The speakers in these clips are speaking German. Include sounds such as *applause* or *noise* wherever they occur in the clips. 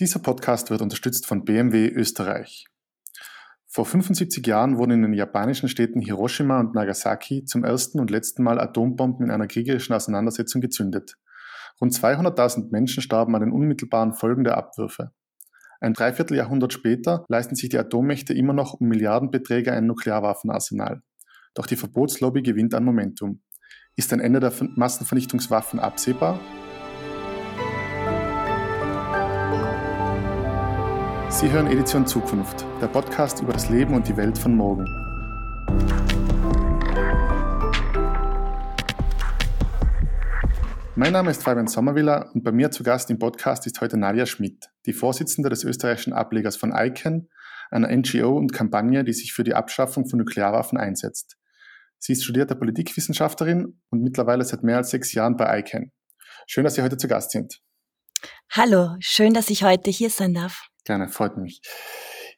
Dieser Podcast wird unterstützt von BMW Österreich. Vor 75 Jahren wurden in den japanischen Städten Hiroshima und Nagasaki zum ersten und letzten Mal Atombomben in einer kriegerischen Auseinandersetzung gezündet. Rund 200.000 Menschen starben an den unmittelbaren Folgen der Abwürfe. Ein Dreivierteljahrhundert später leisten sich die Atommächte immer noch um Milliardenbeträge ein Nuklearwaffenarsenal. Doch die Verbotslobby gewinnt an Momentum. Ist ein Ende der Massenvernichtungswaffen absehbar? Sie hören Edition Zukunft, der Podcast über das Leben und die Welt von morgen. Mein Name ist Fabian Sommerwiller und bei mir zu Gast im Podcast ist heute Nadja Schmidt, die Vorsitzende des österreichischen Ablegers von ICANN, einer NGO und Kampagne, die sich für die Abschaffung von Nuklearwaffen einsetzt. Sie ist studierte Politikwissenschaftlerin und mittlerweile seit mehr als sechs Jahren bei ICANN. Schön, dass Sie heute zu Gast sind. Hallo, schön, dass ich heute hier sein darf. Gerne, freut mich.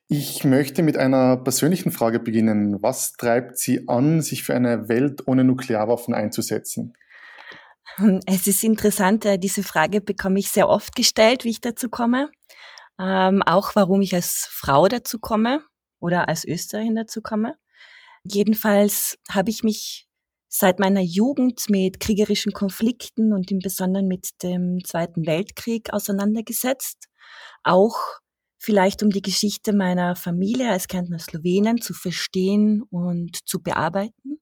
Ich möchte mit einer persönlichen Frage beginnen. Was treibt Sie an, sich für eine Welt ohne Nuklearwaffen einzusetzen? Es ist interessant, äh, diese Frage bekomme ich sehr oft gestellt, wie ich dazu komme. Ähm, auch warum ich als Frau dazu komme oder als Österreicherin dazu komme. Jedenfalls habe ich mich seit meiner Jugend mit kriegerischen Konflikten und im Besonderen mit dem Zweiten Weltkrieg auseinandergesetzt. Auch vielleicht um die Geschichte meiner Familie als Kärntner Slowenen zu verstehen und zu bearbeiten.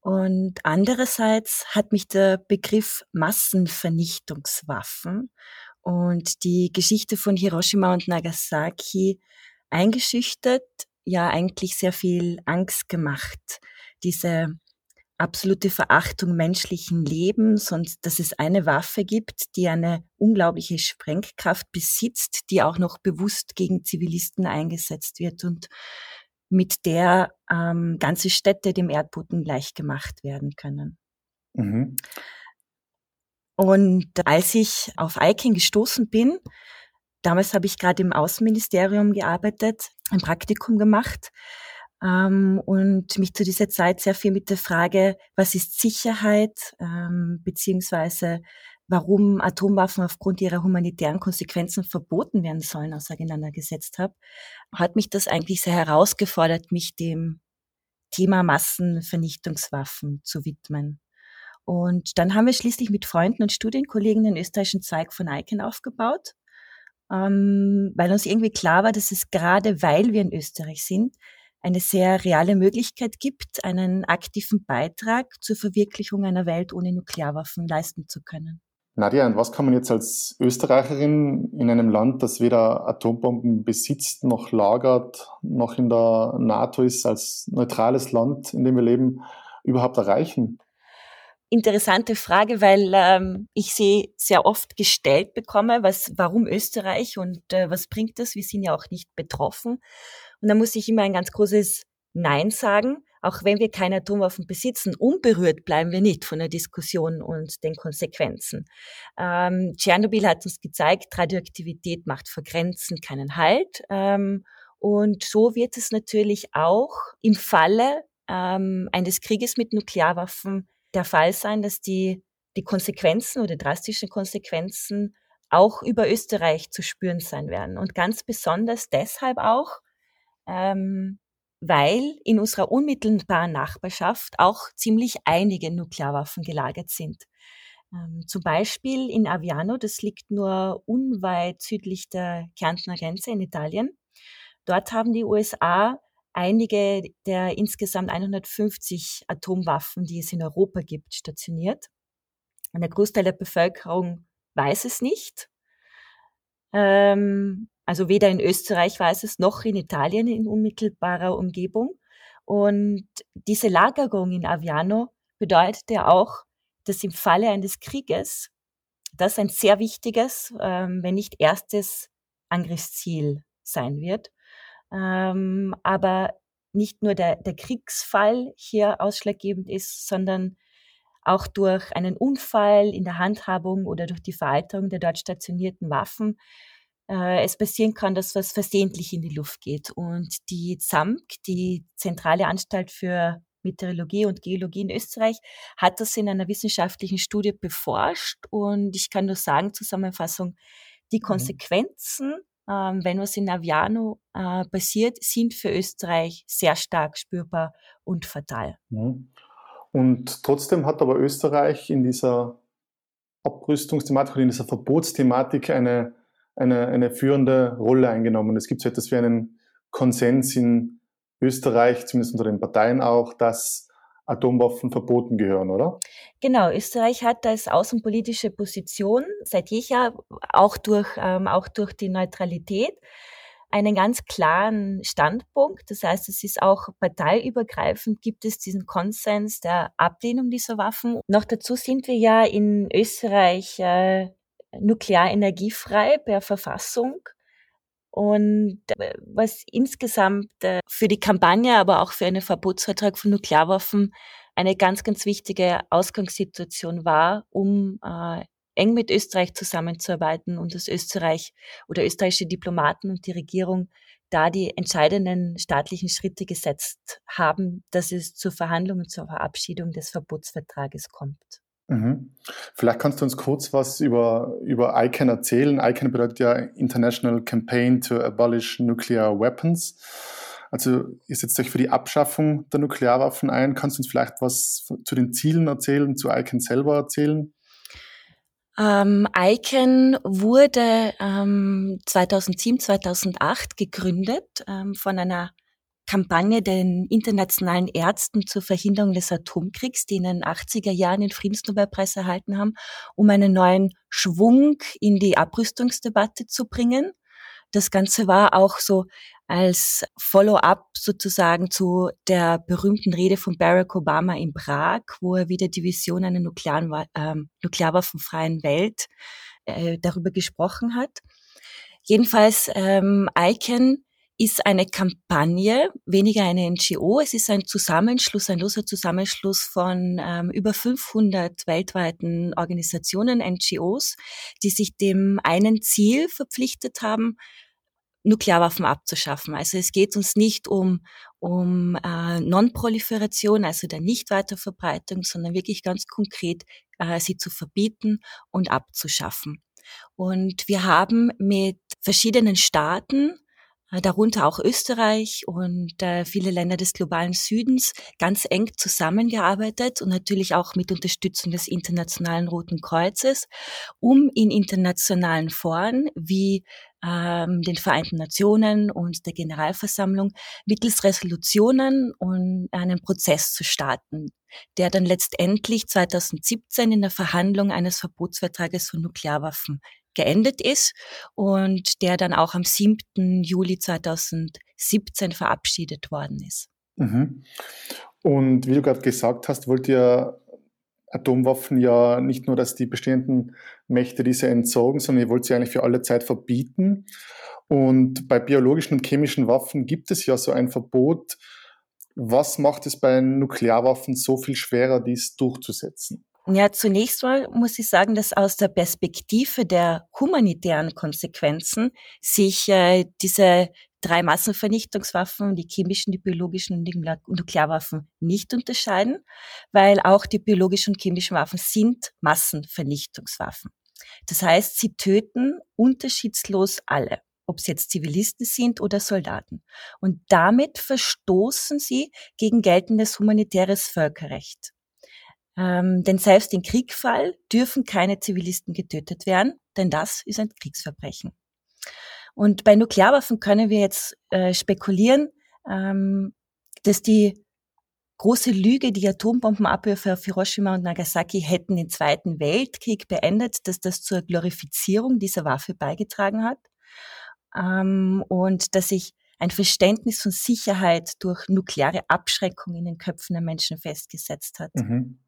Und andererseits hat mich der Begriff Massenvernichtungswaffen und die Geschichte von Hiroshima und Nagasaki eingeschüchtert, ja eigentlich sehr viel Angst gemacht. Diese absolute Verachtung menschlichen Lebens und dass es eine Waffe gibt, die eine unglaubliche Sprengkraft besitzt, die auch noch bewusst gegen Zivilisten eingesetzt wird und mit der ähm, ganze Städte dem Erdboden gleichgemacht werden können. Mhm. Und als ich auf ICANN gestoßen bin, damals habe ich gerade im Außenministerium gearbeitet, ein Praktikum gemacht, und mich zu dieser Zeit sehr viel mit der Frage, was ist Sicherheit, ähm, beziehungsweise warum Atomwaffen aufgrund ihrer humanitären Konsequenzen verboten werden sollen, auseinandergesetzt habe, hat mich das eigentlich sehr herausgefordert, mich dem Thema Massenvernichtungswaffen zu widmen. Und dann haben wir schließlich mit Freunden und Studienkollegen den österreichischen Zweig von ICANN aufgebaut, ähm, weil uns irgendwie klar war, dass es gerade weil wir in Österreich sind, eine sehr reale Möglichkeit gibt, einen aktiven Beitrag zur Verwirklichung einer Welt ohne Nuklearwaffen leisten zu können. Nadja, und was kann man jetzt als Österreicherin in einem Land, das weder Atombomben besitzt, noch lagert, noch in der NATO ist, als neutrales Land, in dem wir leben, überhaupt erreichen? Interessante Frage, weil ähm, ich sie sehr oft gestellt bekomme, was, warum Österreich und äh, was bringt das? Wir sind ja auch nicht betroffen. Und da muss ich immer ein ganz großes Nein sagen. Auch wenn wir keine Atomwaffen besitzen, unberührt bleiben wir nicht von der Diskussion und den Konsequenzen. Ähm, Tschernobyl hat uns gezeigt, Radioaktivität macht vor Grenzen keinen Halt. Ähm, und so wird es natürlich auch im Falle ähm, eines Krieges mit Nuklearwaffen der Fall sein, dass die, die Konsequenzen oder drastischen Konsequenzen auch über Österreich zu spüren sein werden. Und ganz besonders deshalb auch, ähm, weil in unserer unmittelbaren Nachbarschaft auch ziemlich einige Nuklearwaffen gelagert sind. Ähm, zum Beispiel in Aviano, das liegt nur unweit südlich der Kärntner Grenze in Italien. Dort haben die USA einige der insgesamt 150 Atomwaffen, die es in Europa gibt, stationiert. Und der Großteil der Bevölkerung weiß es nicht. Ähm, also weder in Österreich weiß es noch in Italien in unmittelbarer Umgebung. Und diese Lagerung in Aviano bedeutet ja auch, dass im Falle eines Krieges das ein sehr wichtiges, ähm, wenn nicht erstes Angriffsziel sein wird. Ähm, aber nicht nur der, der Kriegsfall hier ausschlaggebend ist, sondern auch durch einen Unfall in der Handhabung oder durch die Veralterung der dort stationierten Waffen äh, es passieren kann, dass was versehentlich in die Luft geht. Und die ZAMK, die Zentrale Anstalt für Meteorologie und Geologie in Österreich, hat das in einer wissenschaftlichen Studie beforscht. Und ich kann nur sagen, Zusammenfassung, Die mhm. Konsequenzen, ähm, wenn was in Aviano äh, passiert, sind für Österreich sehr stark spürbar und fatal. Und trotzdem hat aber Österreich in dieser Abrüstungsthematik oder in dieser Verbotsthematik eine, eine, eine führende Rolle eingenommen. Es gibt so etwas wie einen Konsens in Österreich, zumindest unter den Parteien auch, dass Atomwaffen verboten gehören, oder? Genau, Österreich hat als außenpolitische Position seit jeher auch durch, ähm, auch durch die Neutralität einen ganz klaren Standpunkt. Das heißt, es ist auch parteiübergreifend, gibt es diesen Konsens der Ablehnung dieser Waffen. Noch dazu sind wir ja in Österreich äh, nuklearenergiefrei per Verfassung. Und äh, was insgesamt äh, für die Kampagne, aber auch für einen Verbotsvertrag von Nuklearwaffen eine ganz, ganz wichtige Ausgangssituation war, um äh, eng mit Österreich zusammenzuarbeiten und dass Österreich oder österreichische Diplomaten und die Regierung da die entscheidenden staatlichen Schritte gesetzt haben, dass es zur Verhandlung und zur Verabschiedung des Verbotsvertrages kommt. Mhm. Vielleicht kannst du uns kurz was über, über ICANN erzählen. ICANN bedeutet ja International Campaign to Abolish Nuclear Weapons. Also ihr setzt euch für die Abschaffung der Nuklearwaffen ein. Kannst du uns vielleicht was zu den Zielen erzählen, zu ICANN selber erzählen? Ähm, ICANN wurde ähm, 2007, 2008 gegründet ähm, von einer Kampagne den internationalen Ärzten zur Verhinderung des Atomkriegs, die in den 80er Jahren den Friedensnobelpreis erhalten haben, um einen neuen Schwung in die Abrüstungsdebatte zu bringen. Das Ganze war auch so als Follow-up sozusagen zu der berühmten Rede von Barack Obama in Prag, wo er wieder die Vision einer nuklearen, äh, nuklearwaffenfreien Welt äh, darüber gesprochen hat. Jedenfalls ähm, ICANN ist eine Kampagne, weniger eine NGO. Es ist ein Zusammenschluss, ein loser Zusammenschluss von ähm, über 500 weltweiten Organisationen, NGOs, die sich dem einen Ziel verpflichtet haben, Nuklearwaffen abzuschaffen. Also es geht uns nicht um, um äh, Non-Proliferation, also der Nichtweiterverbreitung, sondern wirklich ganz konkret, äh, sie zu verbieten und abzuschaffen. Und wir haben mit verschiedenen Staaten darunter auch Österreich und äh, viele Länder des globalen Südens ganz eng zusammengearbeitet und natürlich auch mit Unterstützung des Internationalen Roten Kreuzes, um in internationalen Foren wie ähm, den Vereinten Nationen und der Generalversammlung mittels Resolutionen und einen Prozess zu starten, der dann letztendlich 2017 in der Verhandlung eines Verbotsvertrages von Nuklearwaffen geendet ist und der dann auch am 7. Juli 2017 verabschiedet worden ist. Mhm. Und wie du gerade gesagt hast, wollt ihr Atomwaffen ja nicht nur, dass die bestehenden Mächte diese entsorgen, sondern ihr wollt sie eigentlich für alle Zeit verbieten. Und bei biologischen und chemischen Waffen gibt es ja so ein Verbot. Was macht es bei Nuklearwaffen so viel schwerer, dies durchzusetzen? Ja, zunächst mal muss ich sagen, dass aus der Perspektive der humanitären Konsequenzen sich äh, diese drei Massenvernichtungswaffen, die chemischen, die biologischen und die Nuklearwaffen nicht unterscheiden, weil auch die biologischen und chemischen Waffen sind Massenvernichtungswaffen. Das heißt, sie töten unterschiedslos alle, ob es jetzt Zivilisten sind oder Soldaten. Und damit verstoßen sie gegen geltendes humanitäres Völkerrecht. Ähm, denn selbst im Kriegfall dürfen keine Zivilisten getötet werden, denn das ist ein Kriegsverbrechen. Und bei Nuklearwaffen können wir jetzt äh, spekulieren, ähm, dass die große Lüge, die Atombombenabwürfe auf Hiroshima und Nagasaki hätten den Zweiten Weltkrieg beendet, dass das zur Glorifizierung dieser Waffe beigetragen hat ähm, und dass sich ein Verständnis von Sicherheit durch nukleare Abschreckung in den Köpfen der Menschen festgesetzt hat. Mhm.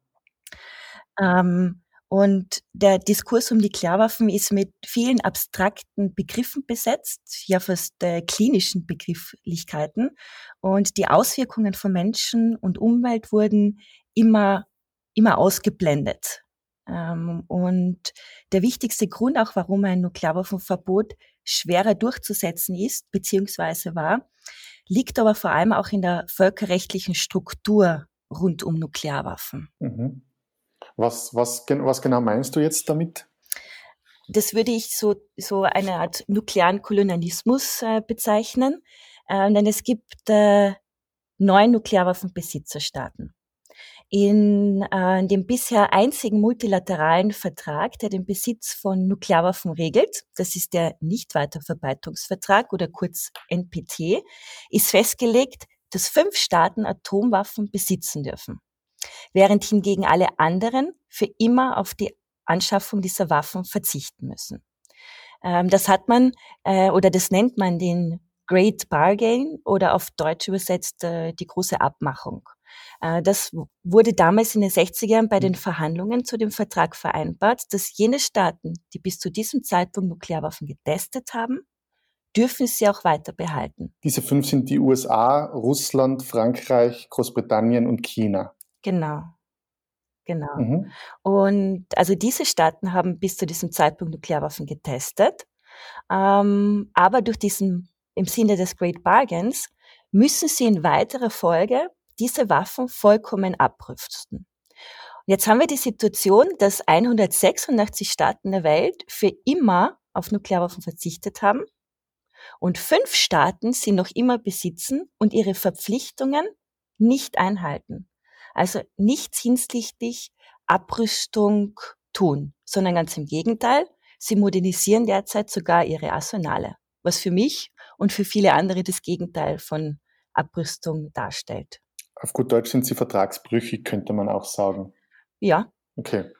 Ähm, und der Diskurs um die Klärwaffen ist mit vielen abstrakten Begriffen besetzt, ja fast äh, klinischen Begrifflichkeiten. Und die Auswirkungen von Menschen und Umwelt wurden immer, immer ausgeblendet. Ähm, und der wichtigste Grund auch, warum ein Nuklearwaffenverbot schwerer durchzusetzen ist, beziehungsweise war, liegt aber vor allem auch in der völkerrechtlichen Struktur rund um Nuklearwaffen. Mhm. Was, was, was genau meinst du jetzt damit? Das würde ich so, so eine Art nuklearen Kolonialismus äh, bezeichnen, äh, denn es gibt äh, neun Nuklearwaffenbesitzerstaaten. In, äh, in dem bisher einzigen multilateralen Vertrag, der den Besitz von Nuklearwaffen regelt, das ist der Nichtweiterverbreitungsvertrag oder kurz NPT, ist festgelegt, dass fünf Staaten Atomwaffen besitzen dürfen, während hingegen alle anderen für immer auf die Anschaffung dieser Waffen verzichten müssen. Ähm, das hat man äh, oder das nennt man den Great Bargain oder auf Deutsch übersetzt äh, die große Abmachung. Äh, das wurde damals in den 60er Jahren bei den Verhandlungen zu dem Vertrag vereinbart, dass jene Staaten, die bis zu diesem Zeitpunkt Nuklearwaffen getestet haben, dürfen sie auch weiter behalten. Diese fünf sind die USA, Russland, Frankreich, Großbritannien und China. Genau. Genau. Mhm. Und also diese Staaten haben bis zu diesem Zeitpunkt Nuklearwaffen getestet. Ähm, aber durch diesen, im Sinne des Great Bargains, müssen sie in weiterer Folge diese Waffen vollkommen abrüsten. Jetzt haben wir die Situation, dass 186 Staaten der Welt für immer auf Nuklearwaffen verzichtet haben und fünf Staaten sie noch immer besitzen und ihre Verpflichtungen nicht einhalten. Also nichts hinsichtlich Abrüstung tun, sondern ganz im Gegenteil, sie modernisieren derzeit sogar ihre Arsenale, was für mich und für viele andere das Gegenteil von Abrüstung darstellt. Auf gut Deutsch sind sie vertragsbrüchig, könnte man auch sagen. Ja. Okay.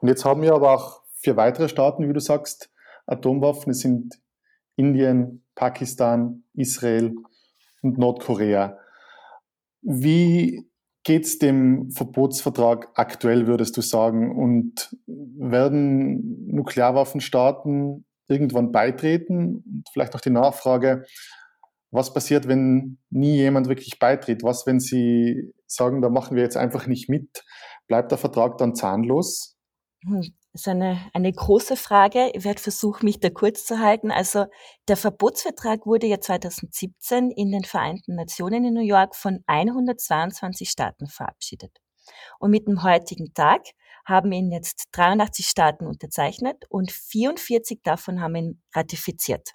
Und jetzt haben wir aber auch vier weitere Staaten, wie du sagst, Atomwaffen. Es sind Indien, Pakistan, Israel und Nordkorea. Wie geht es dem Verbotsvertrag aktuell, würdest du sagen? Und werden Nuklearwaffenstaaten irgendwann beitreten? Und vielleicht auch die Nachfrage, was passiert, wenn nie jemand wirklich beitritt? Was, wenn sie sagen, da machen wir jetzt einfach nicht mit? Bleibt der Vertrag dann zahnlos? Das ist eine, eine große Frage. Ich werde versuchen, mich da kurz zu halten. Also der Verbotsvertrag wurde ja 2017 in den Vereinten Nationen in New York von 122 Staaten verabschiedet. Und mit dem heutigen Tag haben ihn jetzt 83 Staaten unterzeichnet und 44 davon haben ihn ratifiziert.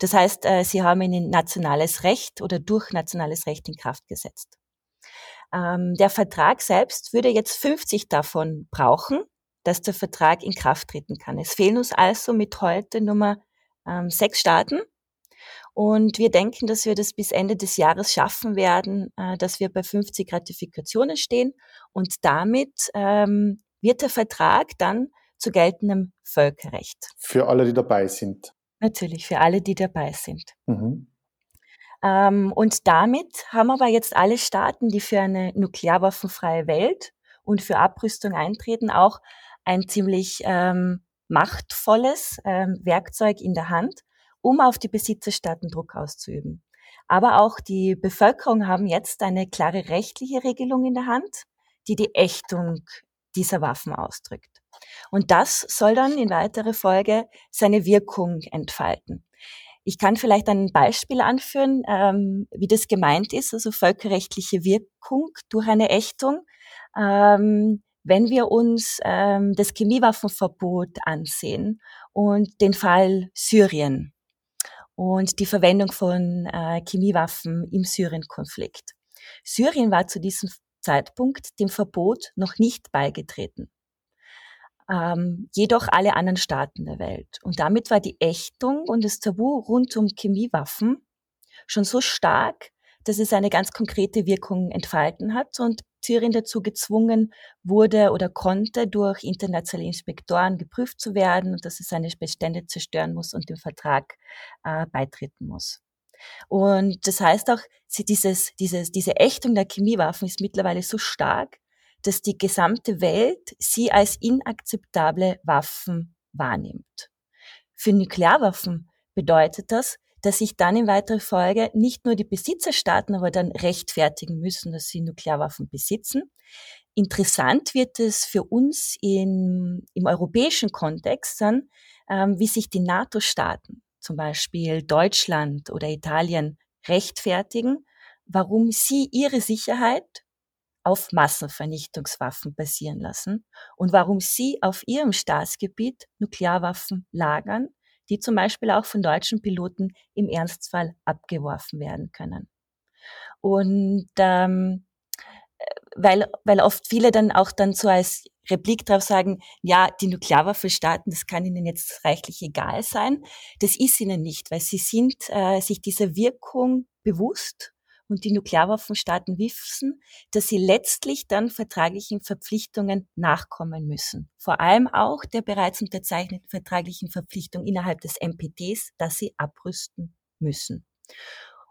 Das heißt, äh, sie haben ihn in nationales Recht oder durch nationales Recht in Kraft gesetzt. Ähm, der Vertrag selbst würde jetzt 50 davon brauchen, dass der Vertrag in Kraft treten kann. Es fehlen uns also mit heute Nummer ähm, sechs Staaten. Und wir denken, dass wir das bis Ende des Jahres schaffen werden, äh, dass wir bei 50 Ratifikationen stehen. Und damit ähm, wird der Vertrag dann zu geltendem Völkerrecht. Für alle, die dabei sind. Natürlich, für alle, die dabei sind. Mhm. Ähm, und damit haben aber jetzt alle Staaten, die für eine nuklearwaffenfreie Welt und für Abrüstung eintreten, auch ein ziemlich ähm, machtvolles ähm, Werkzeug in der Hand, um auf die Besitzerstaaten Druck auszuüben. Aber auch die Bevölkerung haben jetzt eine klare rechtliche Regelung in der Hand, die die Ächtung dieser Waffen ausdrückt. Und das soll dann in weiterer Folge seine Wirkung entfalten. Ich kann vielleicht ein Beispiel anführen, ähm, wie das gemeint ist, also völkerrechtliche Wirkung durch eine Ächtung. Ähm, wenn wir uns ähm, das Chemiewaffenverbot ansehen und den Fall Syrien und die Verwendung von äh, Chemiewaffen im Syrien-Konflikt. Syrien war zu diesem Zeitpunkt dem Verbot noch nicht beigetreten. Ähm, jedoch alle anderen Staaten der Welt. Und damit war die Ächtung und das Tabu rund um Chemiewaffen schon so stark, dass es eine ganz konkrete Wirkung entfalten hat und Syrien dazu gezwungen wurde oder konnte, durch internationale Inspektoren geprüft zu werden und dass es seine Bestände zerstören muss und dem Vertrag äh, beitreten muss. Und das heißt auch, dieses, dieses, diese Ächtung der Chemiewaffen ist mittlerweile so stark, dass die gesamte Welt sie als inakzeptable Waffen wahrnimmt. Für Nuklearwaffen bedeutet das, dass sich dann in weiterer Folge nicht nur die Besitzerstaaten aber dann rechtfertigen müssen, dass sie Nuklearwaffen besitzen. Interessant wird es für uns in, im europäischen Kontext dann, ähm, wie sich die NATO-Staaten, zum Beispiel Deutschland oder Italien, rechtfertigen, warum sie ihre Sicherheit auf Massenvernichtungswaffen basieren lassen und warum sie auf ihrem Staatsgebiet Nuklearwaffen lagern, die zum Beispiel auch von deutschen Piloten im Ernstfall abgeworfen werden können. Und ähm, weil, weil oft viele dann auch dann so als Replik drauf sagen, ja, die Nuklearwaffe starten, das kann ihnen jetzt reichlich egal sein. Das ist ihnen nicht, weil sie sind äh, sich dieser Wirkung bewusst und die Nuklearwaffenstaaten wissen, dass sie letztlich dann vertraglichen Verpflichtungen nachkommen müssen. Vor allem auch der bereits unterzeichneten vertraglichen Verpflichtung innerhalb des NPTs, dass sie abrüsten müssen.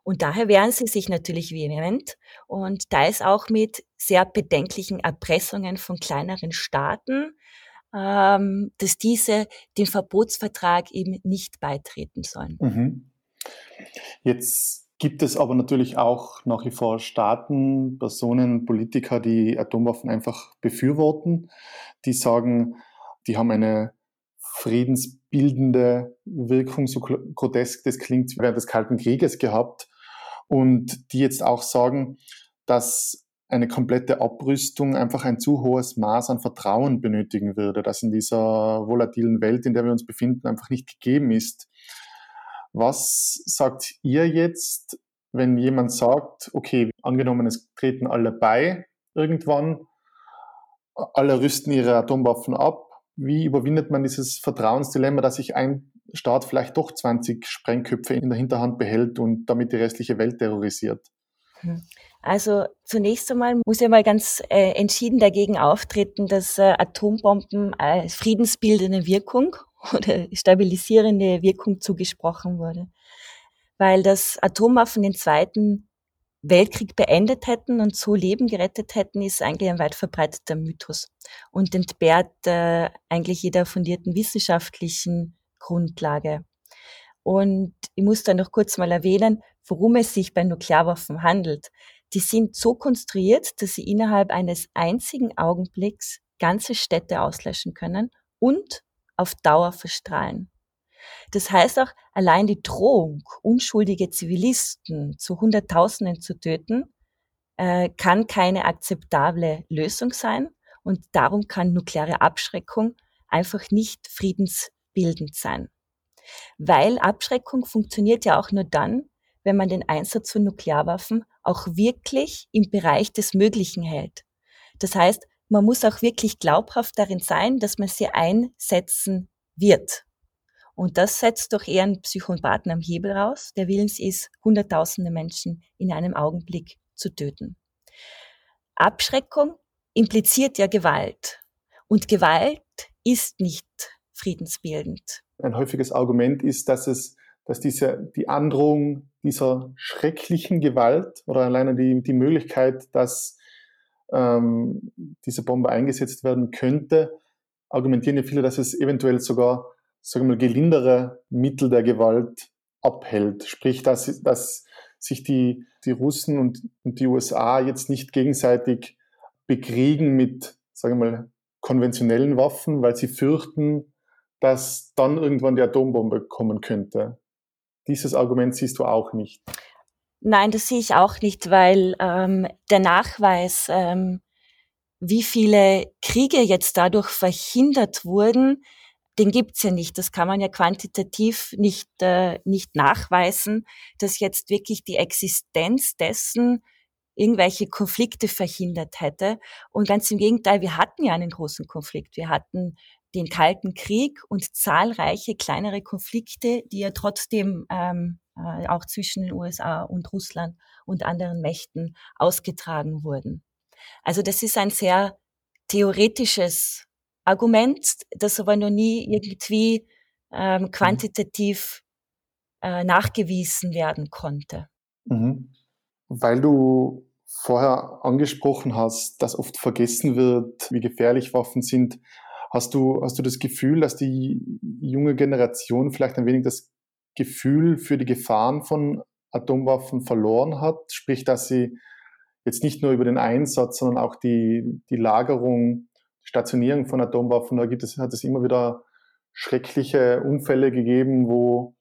Und daher wehren sie sich natürlich vehement und da ist auch mit sehr bedenklichen Erpressungen von kleineren Staaten, ähm, dass diese den Verbotsvertrag eben nicht beitreten sollen. Mhm. Jetzt gibt es aber natürlich auch nach wie vor Staaten, Personen, Politiker, die Atomwaffen einfach befürworten, die sagen, die haben eine friedensbildende Wirkung, so grotesk das klingt, während des Kalten Krieges gehabt und die jetzt auch sagen, dass eine komplette Abrüstung einfach ein zu hohes Maß an Vertrauen benötigen würde, das in dieser volatilen Welt, in der wir uns befinden, einfach nicht gegeben ist. Was sagt ihr jetzt, wenn jemand sagt, okay, angenommen, es treten alle bei irgendwann, alle rüsten ihre Atomwaffen ab, wie überwindet man dieses Vertrauensdilemma, dass sich ein Staat vielleicht doch 20 Sprengköpfe in der Hinterhand behält und damit die restliche Welt terrorisiert? Hm. Also zunächst einmal muss ja mal ganz äh, entschieden dagegen auftreten, dass äh, Atombomben als friedensbildende Wirkung oder stabilisierende Wirkung zugesprochen wurde. Weil das Atomwaffen den Zweiten Weltkrieg beendet hätten und so Leben gerettet hätten, ist eigentlich ein weit verbreiteter Mythos und entbehrt äh, eigentlich jeder fundierten wissenschaftlichen Grundlage. Und ich muss da noch kurz mal erwähnen, worum es sich bei Nuklearwaffen handelt. Die sind so konstruiert, dass sie innerhalb eines einzigen Augenblicks ganze Städte auslöschen können und auf Dauer verstrahlen. Das heißt auch, allein die Drohung, unschuldige Zivilisten zu Hunderttausenden zu töten, äh, kann keine akzeptable Lösung sein und darum kann nukleare Abschreckung einfach nicht friedens bildend sein. Weil Abschreckung funktioniert ja auch nur dann, wenn man den Einsatz von Nuklearwaffen auch wirklich im Bereich des Möglichen hält. Das heißt, man muss auch wirklich glaubhaft darin sein, dass man sie einsetzen wird. Und das setzt doch eher einen Psychopathen am Hebel raus, der willens ist, hunderttausende Menschen in einem Augenblick zu töten. Abschreckung impliziert ja Gewalt. Und Gewalt ist nicht friedensbildend. Ein häufiges Argument ist, dass es, dass diese, die Androhung dieser schrecklichen Gewalt oder alleine die, die Möglichkeit, dass ähm, diese Bombe eingesetzt werden könnte, argumentieren ja viele, dass es eventuell sogar, sagen wir mal, gelindere Mittel der Gewalt abhält. Sprich, dass, dass sich die, die Russen und, und die USA jetzt nicht gegenseitig bekriegen mit, sagen wir mal, konventionellen Waffen, weil sie fürchten, dass dann irgendwann die Atombombe kommen könnte. Dieses Argument siehst du auch nicht. Nein, das sehe ich auch nicht, weil ähm, der Nachweis, ähm, wie viele Kriege jetzt dadurch verhindert wurden, den gibt's ja nicht. Das kann man ja quantitativ nicht, äh, nicht nachweisen, dass jetzt wirklich die Existenz dessen irgendwelche Konflikte verhindert hätte. Und ganz im Gegenteil, wir hatten ja einen großen Konflikt. Wir hatten den Kalten Krieg und zahlreiche kleinere Konflikte, die ja trotzdem ähm, äh, auch zwischen den USA und Russland und anderen Mächten ausgetragen wurden. Also das ist ein sehr theoretisches Argument, das aber noch nie irgendwie ähm, mhm. quantitativ äh, nachgewiesen werden konnte. Mhm. Weil du vorher angesprochen hast, dass oft vergessen wird, wie gefährlich Waffen sind, Hast du, hast du das Gefühl, dass die junge Generation vielleicht ein wenig das Gefühl für die Gefahren von Atomwaffen verloren hat? Sprich, dass sie jetzt nicht nur über den Einsatz, sondern auch die, die Lagerung, die Stationierung von Atomwaffen, da gibt es, hat es immer wieder schreckliche Unfälle gegeben, wo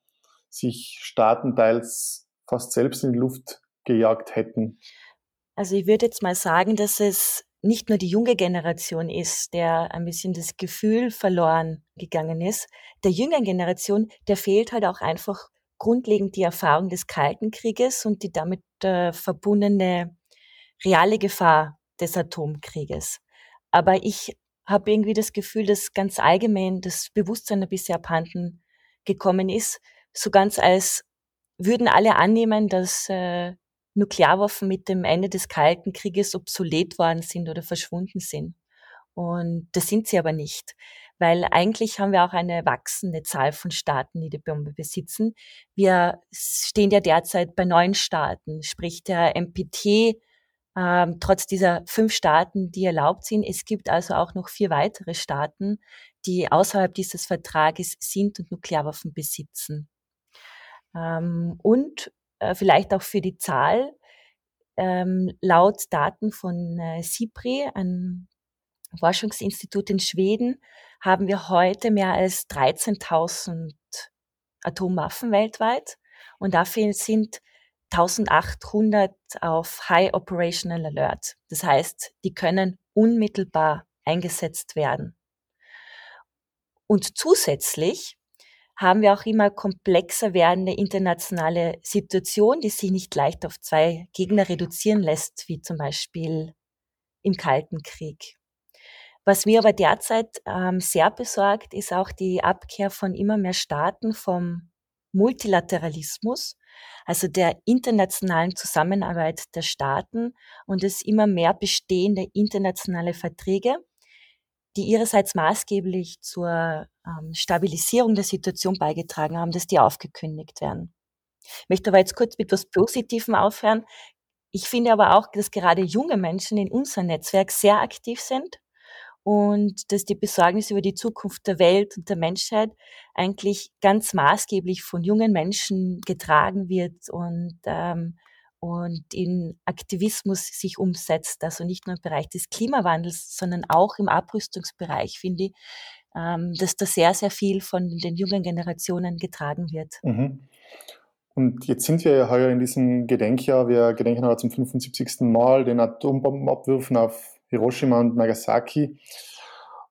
sich Staaten teils fast selbst in die Luft gejagt hätten. Also ich würde jetzt mal sagen, dass es nicht nur die junge Generation ist, der ein bisschen das Gefühl verloren gegangen ist. Der jüngeren Generation, der fehlt halt auch einfach grundlegend die Erfahrung des Kalten Krieges und die damit äh, verbundene reale Gefahr des Atomkrieges. Aber ich habe irgendwie das Gefühl, dass ganz allgemein das Bewusstsein ein bisschen abhanden gekommen ist, so ganz als würden alle annehmen, dass äh, Nuklearwaffen mit dem Ende des Kalten Krieges obsolet worden sind oder verschwunden sind. Und das sind sie aber nicht, weil eigentlich haben wir auch eine wachsende Zahl von Staaten, die die Bombe besitzen. Wir stehen ja derzeit bei neun Staaten, sprich der MPT, ähm, trotz dieser fünf Staaten, die erlaubt sind. Es gibt also auch noch vier weitere Staaten, die außerhalb dieses Vertrages sind und Nuklearwaffen besitzen. Ähm, und äh, vielleicht auch für die Zahl, ähm, laut Daten von äh, SIPRI, einem Forschungsinstitut in Schweden, haben wir heute mehr als 13.000 Atomwaffen weltweit und dafür sind 1800 auf High Operational Alert. Das heißt, die können unmittelbar eingesetzt werden. Und zusätzlich haben wir auch immer komplexer werdende internationale Situation, die sich nicht leicht auf zwei Gegner reduzieren lässt, wie zum Beispiel im Kalten Krieg. Was mir aber derzeit ähm, sehr besorgt, ist auch die Abkehr von immer mehr Staaten vom Multilateralismus, also der internationalen Zusammenarbeit der Staaten und es immer mehr bestehende internationale Verträge, die ihrerseits maßgeblich zur ähm, Stabilisierung der Situation beigetragen haben, dass die aufgekündigt werden. Ich möchte aber jetzt kurz mit etwas Positivem aufhören. Ich finde aber auch, dass gerade junge Menschen in unserem Netzwerk sehr aktiv sind und dass die Besorgnis über die Zukunft der Welt und der Menschheit eigentlich ganz maßgeblich von jungen Menschen getragen wird und ähm, und in Aktivismus sich umsetzt, also nicht nur im Bereich des Klimawandels, sondern auch im Abrüstungsbereich, finde ich, ähm, dass da sehr, sehr viel von den jungen Generationen getragen wird. Mhm. Und jetzt sind wir ja heuer in diesem Gedenkjahr, wir gedenken heute zum 75. Mal den Atombombenabwürfen auf Hiroshima und Nagasaki.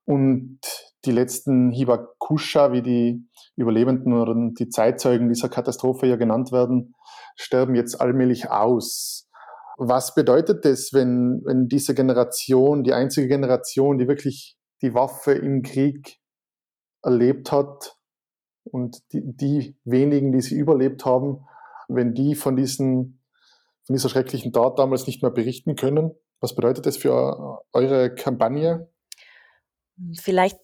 Und die letzten Hibakusha, wie die Überlebenden oder die Zeitzeugen dieser Katastrophe ja genannt werden, sterben jetzt allmählich aus. Was bedeutet das, wenn, wenn diese Generation, die einzige Generation, die wirklich die Waffe im Krieg erlebt hat und die, die wenigen, die sie überlebt haben, wenn die von, diesen, von dieser schrecklichen Tat damals nicht mehr berichten können? Was bedeutet das für eure Kampagne? Vielleicht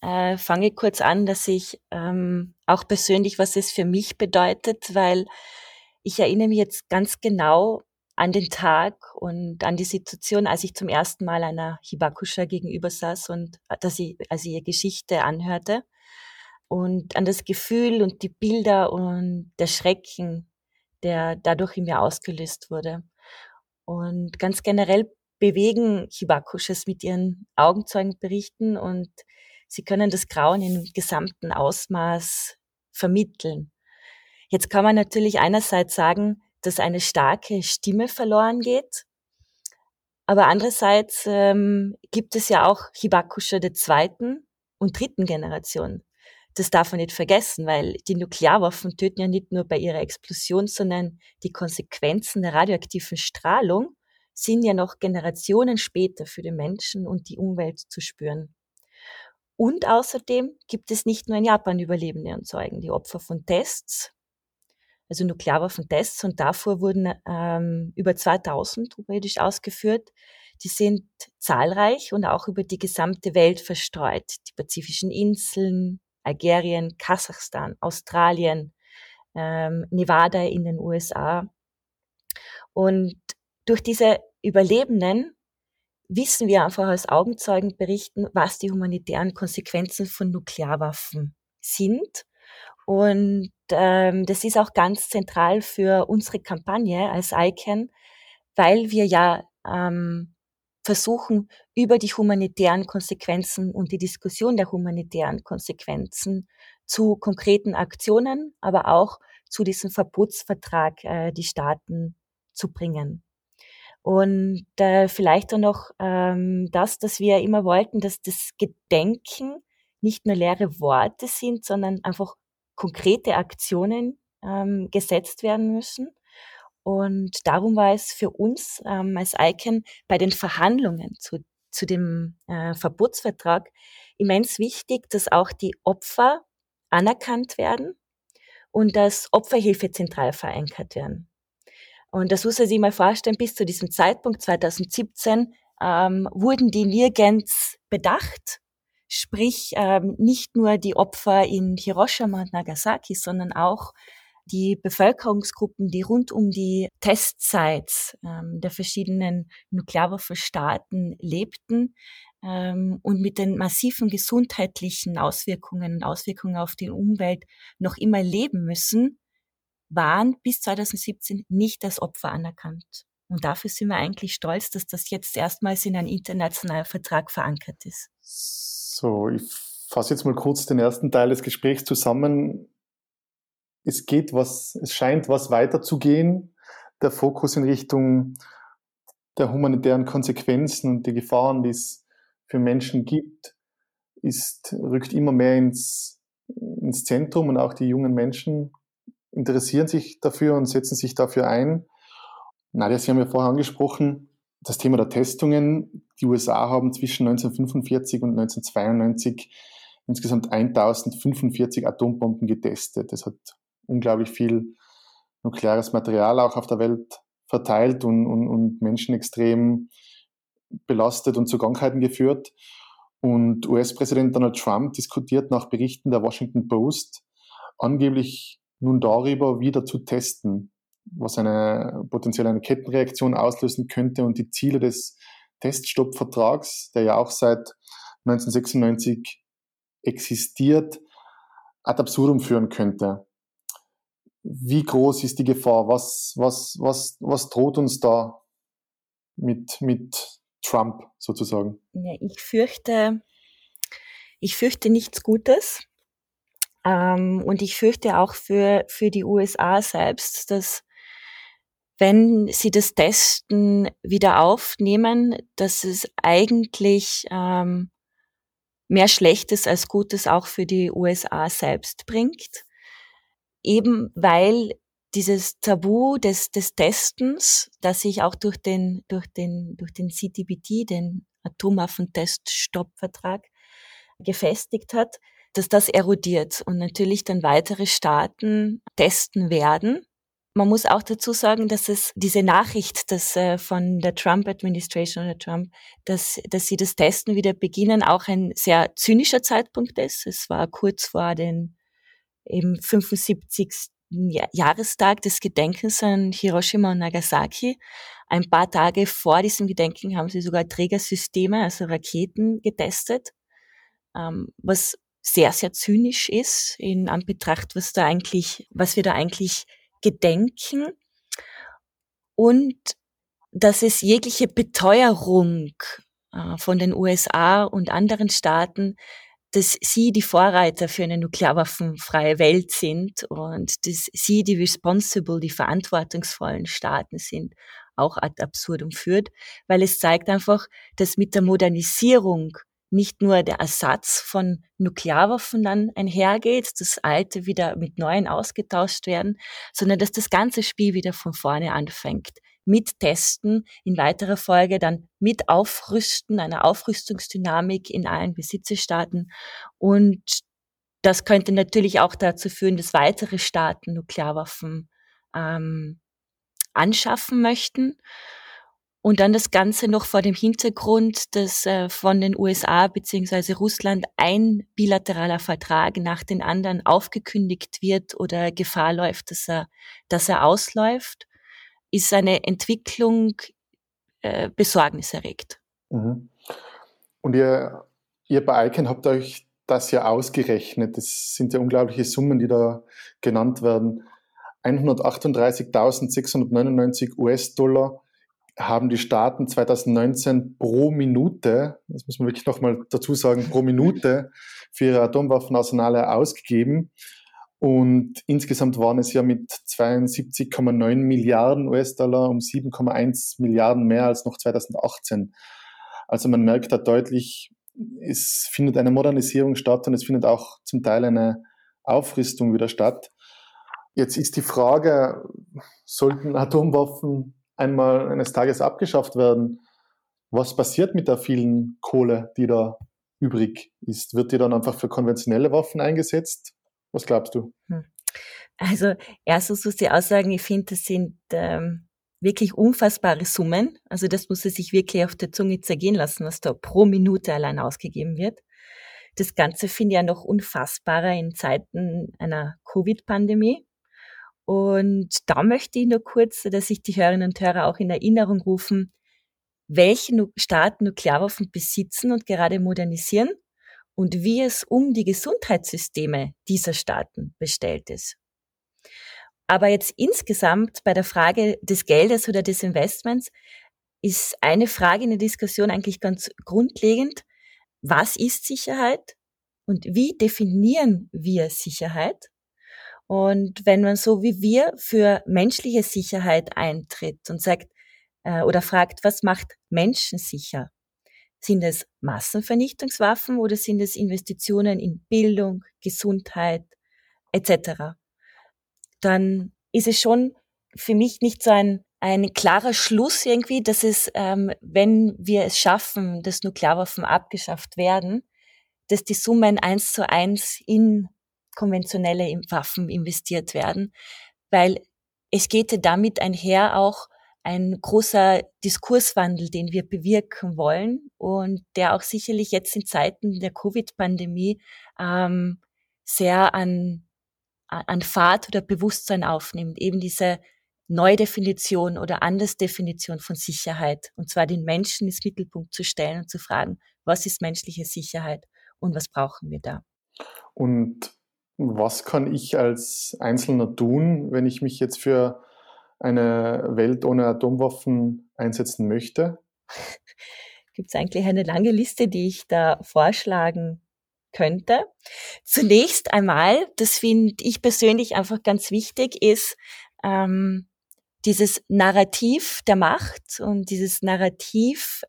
äh, fange ich kurz an, dass ich ähm, auch persönlich, was es für mich bedeutet, weil ich erinnere mich jetzt ganz genau an den Tag und an die Situation, als ich zum ersten Mal einer Hibakusha gegenüber saß und äh, dass ich, als ich ihr Geschichte anhörte und an das Gefühl und die Bilder und der Schrecken, der dadurch in mir ausgelöst wurde. Und ganz generell bewegen Hibakushas mit ihren Augenzeugenberichten und sie können das Grauen im gesamten Ausmaß vermitteln. Jetzt kann man natürlich einerseits sagen, dass eine starke Stimme verloren geht, aber andererseits ähm, gibt es ja auch Hibakusha der zweiten und dritten Generation. Das darf man nicht vergessen, weil die Nuklearwaffen töten ja nicht nur bei ihrer Explosion, sondern die Konsequenzen der radioaktiven Strahlung sind ja noch Generationen später für den Menschen und die Umwelt zu spüren. Und außerdem gibt es nicht nur in Japan Überlebende und Zeugen, die Opfer von Tests, also Nuklearwaffentests, und davor wurden ähm, über 2000 oberirdisch ausgeführt. Die sind zahlreich und auch über die gesamte Welt verstreut. Die pazifischen Inseln, Algerien, Kasachstan, Australien, ähm, Nevada in den USA. Und durch diese Überlebenden wissen wir einfach als Augenzeugen berichten, was die humanitären Konsequenzen von Nuklearwaffen sind. Und ähm, das ist auch ganz zentral für unsere Kampagne als ICANN, weil wir ja ähm, versuchen, über die humanitären Konsequenzen und die Diskussion der humanitären Konsequenzen zu konkreten Aktionen, aber auch zu diesem Verbotsvertrag äh, die Staaten zu bringen. Und äh, vielleicht auch noch ähm, das, dass wir immer wollten, dass das Gedenken nicht nur leere Worte sind, sondern einfach konkrete Aktionen ähm, gesetzt werden müssen. Und darum war es für uns ähm, als ICANN bei den Verhandlungen zu, zu dem äh, Verbotsvertrag immens wichtig, dass auch die Opfer anerkannt werden und dass Opferhilfe zentral verankert werden. Und das muss man sich mal vorstellen, bis zu diesem Zeitpunkt 2017 ähm, wurden die nirgends bedacht. Sprich, ähm, nicht nur die Opfer in Hiroshima und Nagasaki, sondern auch die Bevölkerungsgruppen, die rund um die Testsites ähm, der verschiedenen Nuklearwaffenstaaten lebten ähm, und mit den massiven gesundheitlichen Auswirkungen und Auswirkungen auf die Umwelt noch immer leben müssen, waren bis 2017 nicht als Opfer anerkannt. Und dafür sind wir eigentlich stolz, dass das jetzt erstmals in einem internationalen Vertrag verankert ist. So, ich fasse jetzt mal kurz den ersten Teil des Gesprächs zusammen. Es geht was, es scheint was weiterzugehen. Der Fokus in Richtung der humanitären Konsequenzen und die Gefahren, die es für Menschen gibt, ist, rückt immer mehr ins, ins Zentrum und auch die jungen Menschen interessieren sich dafür und setzen sich dafür ein. Nadja, Sie haben ja vorher angesprochen, das Thema der Testungen. Die USA haben zwischen 1945 und 1992 insgesamt 1045 Atombomben getestet. Das hat unglaublich viel nukleares Material auch auf der Welt verteilt und, und, und Menschen extrem belastet und zu Krankheiten geführt. Und US-Präsident Donald Trump diskutiert nach Berichten der Washington Post angeblich nun darüber wieder zu testen, was eine potenziell eine Kettenreaktion auslösen könnte und die Ziele des Teststoppvertrags, der ja auch seit 1996 existiert, ad absurdum führen könnte. Wie groß ist die Gefahr? Was, was, was, was droht uns da mit, mit Trump sozusagen? Ja, ich fürchte, ich fürchte nichts Gutes. Ähm, und ich fürchte auch für, für die USA selbst, dass wenn sie das Testen wieder aufnehmen, dass es eigentlich ähm, mehr Schlechtes als Gutes auch für die USA selbst bringt. Eben weil dieses Tabu des, des Testens, das sich auch durch den, durch den, durch den CTBT, den Atomwaffenteststoppvertrag, gefestigt hat, dass das erodiert und natürlich dann weitere Staaten testen werden. Man muss auch dazu sagen, dass es diese Nachricht, dass äh, von der Trump-Administration oder Trump, dass, dass sie das Testen wieder beginnen, auch ein sehr zynischer Zeitpunkt ist. Es war kurz vor den eben 75. Jahrestag des Gedenkens an Hiroshima und Nagasaki. Ein paar Tage vor diesem Gedenken haben sie sogar Trägersysteme, also Raketen, getestet, ähm, was sehr, sehr zynisch ist in Anbetracht, was da eigentlich, was wir da eigentlich gedenken. Und dass es jegliche Beteuerung äh, von den USA und anderen Staaten, dass sie die Vorreiter für eine nuklearwaffenfreie Welt sind und dass sie die responsible, die verantwortungsvollen Staaten sind, auch ad absurdum führt, weil es zeigt einfach, dass mit der Modernisierung nicht nur der Ersatz von Nuklearwaffen dann einhergeht, das alte wieder mit neuen ausgetauscht werden, sondern dass das ganze Spiel wieder von vorne anfängt. Mit Testen, in weiterer Folge dann mit Aufrüsten, einer Aufrüstungsdynamik in allen Besitzestaaten. Und das könnte natürlich auch dazu führen, dass weitere Staaten Nuklearwaffen ähm, anschaffen möchten. Und dann das Ganze noch vor dem Hintergrund, dass äh, von den USA bzw. Russland ein bilateraler Vertrag nach den anderen aufgekündigt wird oder Gefahr läuft, dass er, dass er ausläuft, ist eine Entwicklung äh, besorgniserregt. Mhm. Und ihr, ihr bei ICANN habt euch das ja ausgerechnet. Das sind ja unglaubliche Summen, die da genannt werden. 138.699 US-Dollar haben die Staaten 2019 pro Minute, das muss man wirklich nochmal dazu sagen, pro Minute für ihre Atomwaffenarsenale ausgegeben. Und insgesamt waren es ja mit 72,9 Milliarden US-Dollar um 7,1 Milliarden mehr als noch 2018. Also man merkt da deutlich, es findet eine Modernisierung statt und es findet auch zum Teil eine Aufrüstung wieder statt. Jetzt ist die Frage, sollten Atomwaffen einmal eines Tages abgeschafft werden? Was passiert mit der vielen Kohle, die da übrig ist? Wird die dann einfach für konventionelle Waffen eingesetzt? Was glaubst du? Hm. Also erstens muss ich auch sagen, ich finde, das sind ähm, wirklich unfassbare Summen. Also das muss sich wirklich auf der Zunge zergehen lassen, was da pro Minute allein ausgegeben wird. Das Ganze finde ich ja noch unfassbarer in Zeiten einer Covid-Pandemie. Und da möchte ich nur kurz, dass sich die Hörerinnen und Hörer auch in Erinnerung rufen, welche Staaten Nuklearwaffen besitzen und gerade modernisieren und wie es um die Gesundheitssysteme dieser Staaten bestellt ist. Aber jetzt insgesamt bei der Frage des Geldes oder des Investments ist eine Frage in der Diskussion eigentlich ganz grundlegend. Was ist Sicherheit und wie definieren wir Sicherheit? Und wenn man so wie wir für menschliche Sicherheit eintritt und sagt äh, oder fragt, was macht Menschen sicher? Sind es Massenvernichtungswaffen oder sind es Investitionen in Bildung, Gesundheit etc.? Dann ist es schon für mich nicht so ein, ein klarer Schluss irgendwie, dass es, ähm, wenn wir es schaffen, dass Nuklearwaffen abgeschafft werden, dass die Summen eins zu eins in konventionelle Waffen investiert werden, weil es geht damit einher auch ein großer Diskurswandel, den wir bewirken wollen und der auch sicherlich jetzt in Zeiten der Covid-Pandemie ähm, sehr an, an Fahrt oder Bewusstsein aufnimmt. Eben diese Neudefinition oder Andersdefinition von Sicherheit. Und zwar den Menschen ins Mittelpunkt zu stellen und zu fragen, was ist menschliche Sicherheit und was brauchen wir da? Und was kann ich als Einzelner tun, wenn ich mich jetzt für eine Welt ohne Atomwaffen einsetzen möchte? *laughs* Gibt es eigentlich eine lange Liste, die ich da vorschlagen könnte? Zunächst einmal, das finde ich persönlich einfach ganz wichtig, ist ähm, dieses Narrativ der Macht und dieses Narrativ,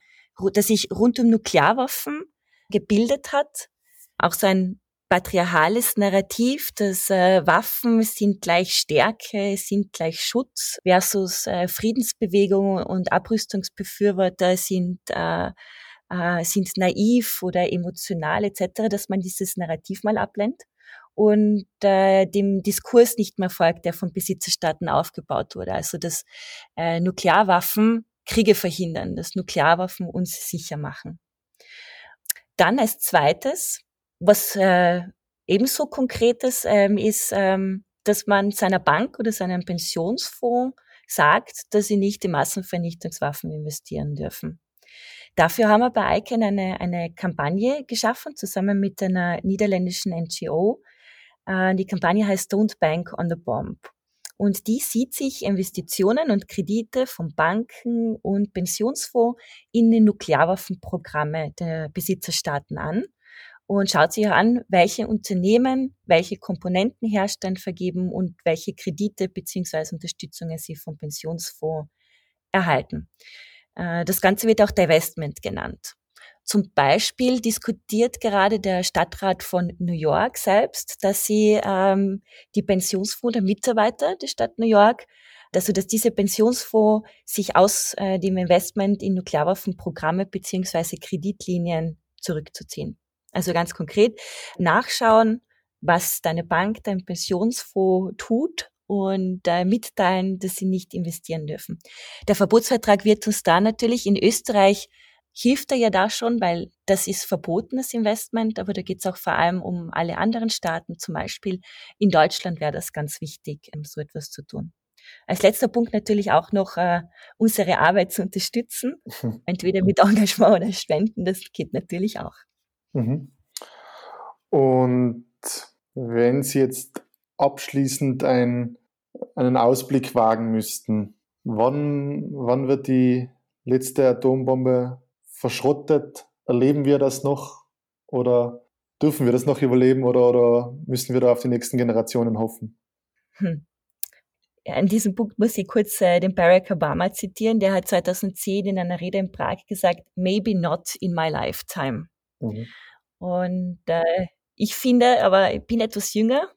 das sich rund um Nuklearwaffen gebildet hat, auch so ein patriarchales Narrativ, dass äh, Waffen sind gleich Stärke, sind gleich Schutz versus äh, Friedensbewegungen und Abrüstungsbefürworter sind äh, äh, sind naiv oder emotional etc., dass man dieses Narrativ mal ablehnt und äh, dem Diskurs nicht mehr folgt, der von Besitzerstaaten aufgebaut wurde. Also dass äh, Nuklearwaffen Kriege verhindern, dass Nuklearwaffen uns sicher machen. Dann als zweites was äh, ebenso konkretes ähm, ist, ähm, dass man seiner Bank oder seinem Pensionsfonds sagt, dass sie nicht in Massenvernichtungswaffen investieren dürfen. Dafür haben wir bei ICANN eine, eine Kampagne geschaffen, zusammen mit einer niederländischen NGO. Äh, die Kampagne heißt Don't Bank on the Bomb. Und die sieht sich Investitionen und Kredite von Banken und Pensionsfonds in die Nuklearwaffenprogramme der Besitzerstaaten an und schaut sich an, welche Unternehmen welche Komponenten herstellen, vergeben und welche Kredite beziehungsweise Unterstützungen sie vom Pensionsfonds erhalten. Äh, das Ganze wird auch Divestment genannt. Zum Beispiel diskutiert gerade der Stadtrat von New York selbst, dass sie ähm, die Pensionsfonds der Mitarbeiter der Stadt New York, also dass diese Pensionsfonds sich aus äh, dem Investment in Nuklearwaffenprogramme beziehungsweise Kreditlinien zurückzuziehen. Also ganz konkret nachschauen, was deine Bank, dein Pensionsfonds tut und äh, mitteilen, dass sie nicht investieren dürfen. Der Verbotsvertrag wird uns da natürlich in Österreich hilft er ja da schon, weil das ist verbotenes Investment, aber da geht es auch vor allem um alle anderen Staaten. Zum Beispiel in Deutschland wäre das ganz wichtig, ähm, so etwas zu tun. Als letzter Punkt natürlich auch noch äh, unsere Arbeit zu unterstützen, *laughs* entweder mit Engagement oder Spenden, das geht natürlich auch. Mhm. Und wenn Sie jetzt abschließend ein, einen Ausblick wagen müssten, wann, wann wird die letzte Atombombe verschrottet? Erleben wir das noch? Oder Dürfen wir das noch überleben oder, oder müssen wir da auf die nächsten Generationen hoffen? Hm. Ja, an diesem Punkt muss ich kurz äh, den Barack Obama zitieren. Der hat 2010 in einer Rede in Prag gesagt, maybe not in my lifetime. Mhm. Und äh, ich finde, aber ich bin etwas jünger.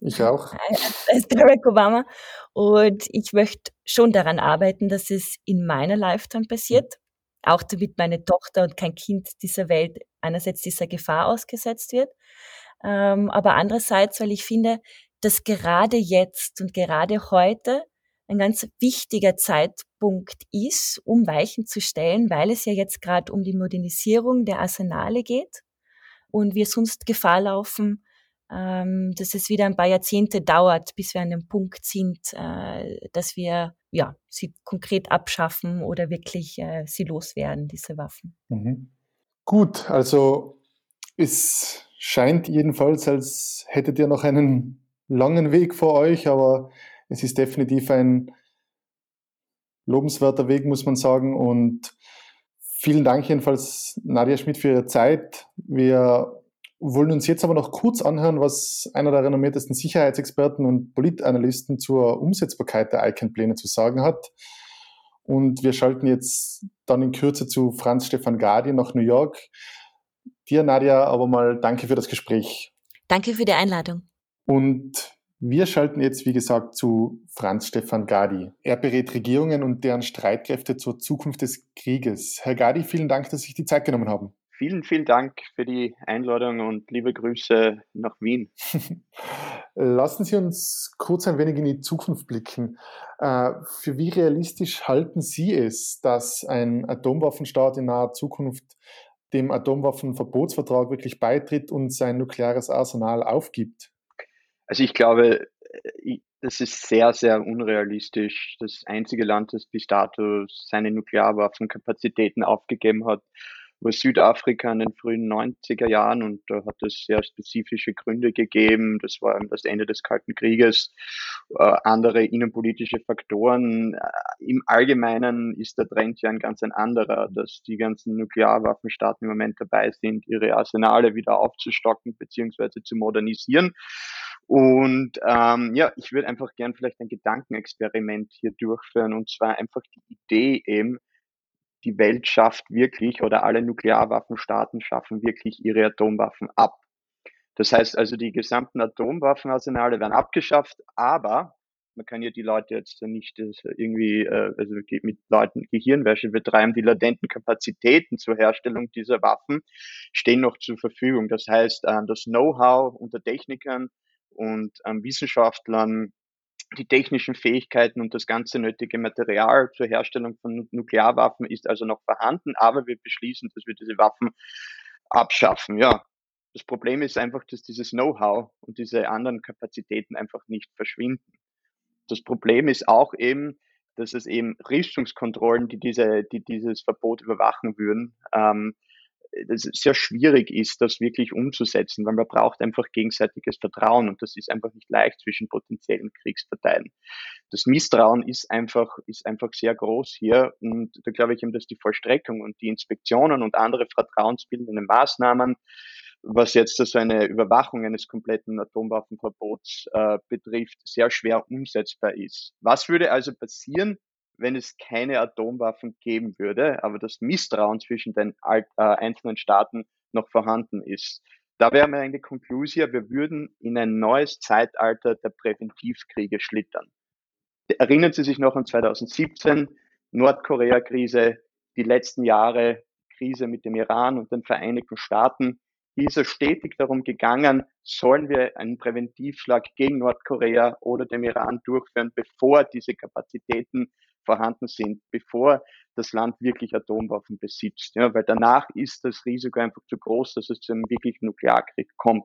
Ich auch. *laughs* Als Barack Obama. Und ich möchte schon daran arbeiten, dass es in meiner Lifetime passiert. Auch damit meine Tochter und kein Kind dieser Welt einerseits dieser Gefahr ausgesetzt wird. Ähm, aber andererseits, weil ich finde, dass gerade jetzt und gerade heute ein ganz wichtiger Zeitpunkt ist, um Weichen zu stellen, weil es ja jetzt gerade um die Modernisierung der Arsenale geht und wir sonst Gefahr laufen, ähm, dass es wieder ein paar Jahrzehnte dauert, bis wir an dem Punkt sind, äh, dass wir ja sie konkret abschaffen oder wirklich äh, sie loswerden, diese Waffen. Mhm. Gut, also es scheint jedenfalls, als hättet ihr noch einen langen Weg vor euch, aber es ist definitiv ein lobenswerter Weg, muss man sagen. Und vielen Dank jedenfalls, Nadia Schmidt, für Ihre Zeit. Wir wollen uns jetzt aber noch kurz anhören, was einer der renommiertesten Sicherheitsexperten und Politanalysten zur Umsetzbarkeit der ICANN-Pläne zu sagen hat. Und wir schalten jetzt dann in Kürze zu Franz Stefan Gadi nach New York. Dir, Nadia, aber mal danke für das Gespräch. Danke für die Einladung. Und wir schalten jetzt, wie gesagt, zu Franz Stefan Gadi. Er berät Regierungen und deren Streitkräfte zur Zukunft des Krieges. Herr Gadi, vielen Dank, dass Sie sich die Zeit genommen haben. Vielen, vielen Dank für die Einladung und liebe Grüße nach Wien. *laughs* Lassen Sie uns kurz ein wenig in die Zukunft blicken. Äh, für wie realistisch halten Sie es, dass ein Atomwaffenstaat in naher Zukunft dem Atomwaffenverbotsvertrag wirklich beitritt und sein nukleares Arsenal aufgibt? Also ich glaube, äh, das ist sehr, sehr unrealistisch. Das einzige Land, das bis dato seine Nuklearwaffenkapazitäten aufgegeben hat, war Südafrika in den frühen 90er Jahren und da hat es sehr spezifische Gründe gegeben. Das war das Ende des Kalten Krieges, äh, andere innenpolitische Faktoren. Äh, Im Allgemeinen ist der Trend ja ein ganz ein anderer, dass die ganzen Nuklearwaffenstaaten im Moment dabei sind, ihre Arsenale wieder aufzustocken bzw. zu modernisieren. Und ähm, ja, ich würde einfach gern vielleicht ein Gedankenexperiment hier durchführen und zwar einfach die Idee eben, die Welt schafft wirklich oder alle Nuklearwaffenstaaten schaffen wirklich ihre Atomwaffen ab. Das heißt also, die gesamten Atomwaffenarsenale werden abgeschafft, aber man kann ja die Leute jetzt nicht irgendwie äh, also mit Leuten Gehirnwäsche betreiben. Die latenten Kapazitäten zur Herstellung dieser Waffen stehen noch zur Verfügung. Das heißt, äh, das Know-how unter Technikern und ähm, Wissenschaftlern die technischen Fähigkeiten und das ganze nötige Material zur Herstellung von Nuklearwaffen ist also noch vorhanden, aber wir beschließen, dass wir diese Waffen abschaffen. Ja, das Problem ist einfach, dass dieses Know-how und diese anderen Kapazitäten einfach nicht verschwinden. Das Problem ist auch eben, dass es eben Rüstungskontrollen, die diese, die dieses Verbot überwachen würden, ähm, das sehr schwierig ist, das wirklich umzusetzen, weil man braucht einfach gegenseitiges Vertrauen und das ist einfach nicht leicht zwischen potenziellen Kriegsparteien. Das Misstrauen ist einfach, ist einfach sehr groß hier und da glaube ich eben, dass die Vollstreckung und die Inspektionen und andere vertrauensbildende Maßnahmen was jetzt so eine Überwachung eines kompletten Atomwaffenverbots äh, betrifft, sehr schwer umsetzbar ist. Was würde also passieren, wenn es keine Atomwaffen geben würde, aber das Misstrauen zwischen den äh, einzelnen Staaten noch vorhanden ist. Da wäre meine Konklusion, wir würden in ein neues Zeitalter der Präventivkriege schlittern. Erinnern Sie sich noch an 2017, Nordkorea-Krise, die letzten Jahre Krise mit dem Iran und den Vereinigten Staaten. Ist es stetig darum gegangen, sollen wir einen Präventivschlag gegen Nordkorea oder dem Iran durchführen, bevor diese Kapazitäten vorhanden sind, bevor das Land wirklich Atomwaffen besitzt. Ja, weil danach ist das Risiko einfach zu groß, dass es zu einem wirklichen Nuklearkrieg kommt.